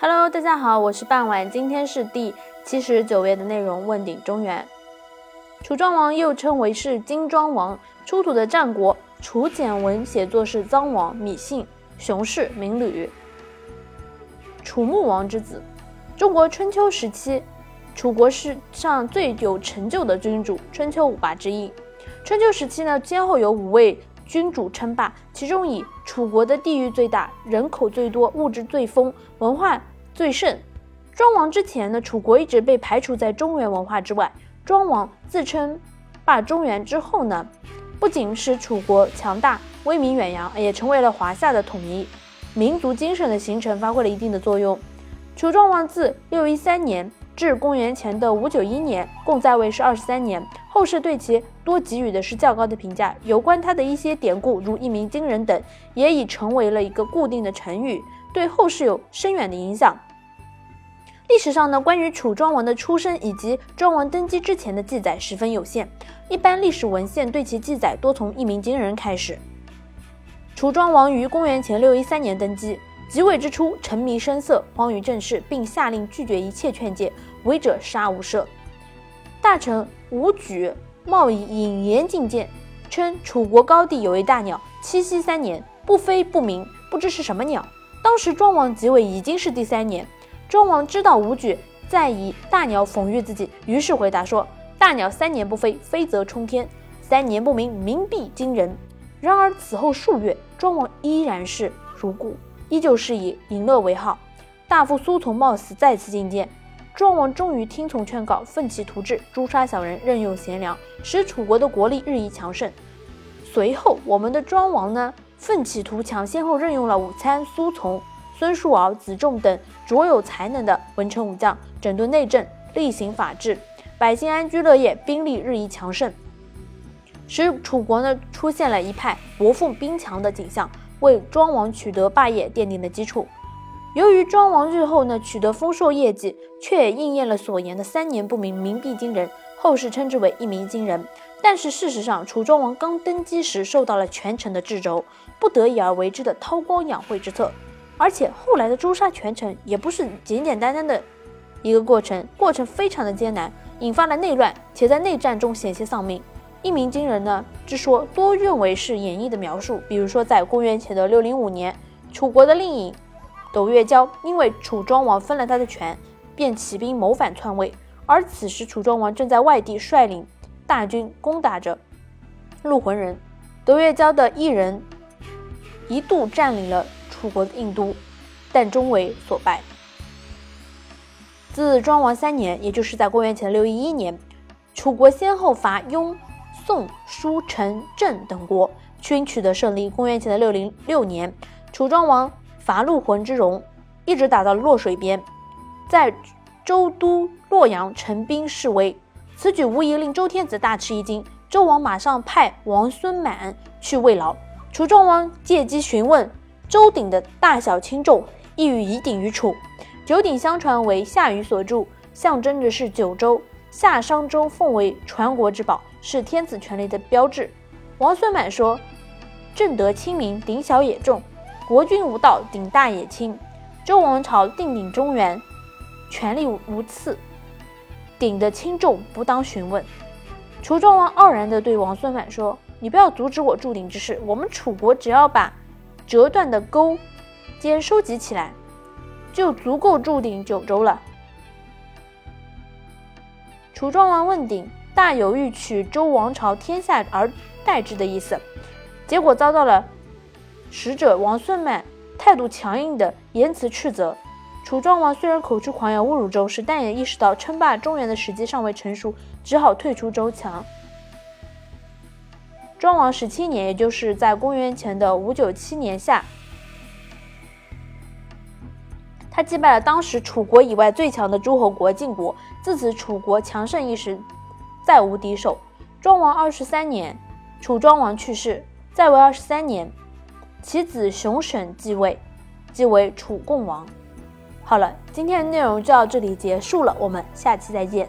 Hello，大家好，我是傍晚，今天是第七十九页的内容。问鼎中原，楚庄王又称为是金庄王，出土的战国楚简文写作是臧王，芈姓，熊氏，名吕，楚穆王之子。中国春秋时期，楚国是上最有成就的君主，春秋五霸之一。春秋时期呢，先后有五位。君主称霸，其中以楚国的地域最大，人口最多，物质最丰，文化最盛。庄王之前呢，楚国一直被排除在中原文化之外。庄王自称霸中原之后呢，不仅使楚国强大、威名远扬，也成为了华夏的统一、民族精神的形成发挥了一定的作用。楚庄王自六一三年。至公元前的五九一年，共在位是二十三年。后世对其多给予的是较高的评价。有关他的一些典故，如一鸣惊人等，也已成为了一个固定的成语，对后世有深远的影响。历史上呢，关于楚庄王的出生以及庄王登基之前的记载十分有限，一般历史文献对其记载多从一鸣惊人开始。楚庄王于公元前六一三年登基。即位之初，沉迷声色，荒于政事，并下令拒绝一切劝诫，违者杀无赦。大臣吴举冒以引言进谏，称楚国高地有一大鸟，栖息三年，不飞不鸣，不知是什么鸟。当时庄王即位已经是第三年，庄王知道吴举在以大鸟讽喻自己，于是回答说：“大鸟三年不飞，飞则冲天；三年不鸣，鸣必惊人。”然而此后数月，庄王依然是如故。依旧是以淫乐为号，大夫苏从冒死再次进谏，庄王终于听从劝告，奋起图治，诛杀小人，任用贤良，使楚国的国力日益强盛。随后，我们的庄王呢，奋起图强，先后任用了武参、苏从、孙叔敖、子仲等卓有才能的文臣武将，整顿内政，厉行法治，百姓安居乐业，兵力日益强盛，使楚国呢出现了一派国富兵强的景象。为庄王取得霸业奠定了基础。由于庄王日后呢取得丰硕业绩，却也应验了所言的“三年不鸣，鸣必惊人”，后世称之为“一鸣惊人”。但是事实上，楚庄王刚登基时受到了权臣的掣肘，不得已而为之的韬光养晦之策。而且后来的诛杀权臣也不是简简单单的一个过程，过程非常的艰难，引发了内乱，且在内战中险些丧命。一鸣惊人呢之说，多认为是演绎的描述。比如说，在公元前的六零五年，楚国的令尹窦月娇因为楚庄王分了他的权，便起兵谋反篡位。而此时，楚庄王正在外地率领大军攻打着陆浑人，窦月娇的一人一度占领了楚国的印都，但终为所败。自庄王三年，也就是在公元前六一一年，楚国先后伐雍。宋、舒、陈、郑等国均取得胜利。公元前的六零六年，楚庄王伐陆浑之戎，一直打到洛水边，在周都洛阳陈兵示威。此举无疑令周天子大吃一惊。周王马上派王孙满去慰劳。楚庄王借机询问周鼎的大小轻重，意欲以鼎于楚。九鼎相传为夏禹所铸，象征着是九州。夏商周奉为传国之宝，是天子权力的标志。王孙满说：“正德清明，鼎小也重；国君无道，鼎大也轻。周王朝定鼎中原，权力无次，鼎的轻重不当询问。”楚庄王傲然地对王孙满说：“你不要阻止我铸鼎之事。我们楚国只要把折断的钩尖收集起来，就足够铸鼎九州了。”楚庄王问鼎，大有欲取周王朝天下而代之的意思，结果遭到了使者王孙满态度强硬的言辞斥责。楚庄王虽然口出狂言侮辱周氏，但也意识到称霸中原的时机尚未成熟，只好退出周墙。庄王十七年，也就是在公元前的五九七年夏。他击败了当时楚国以外最强的诸侯国晋国，自此楚国强盛一时，再无敌手。庄王二十三年，楚庄王去世，在位二十三年，其子熊审继位，即为楚共王。好了，今天的内容就到这里结束了，我们下期再见。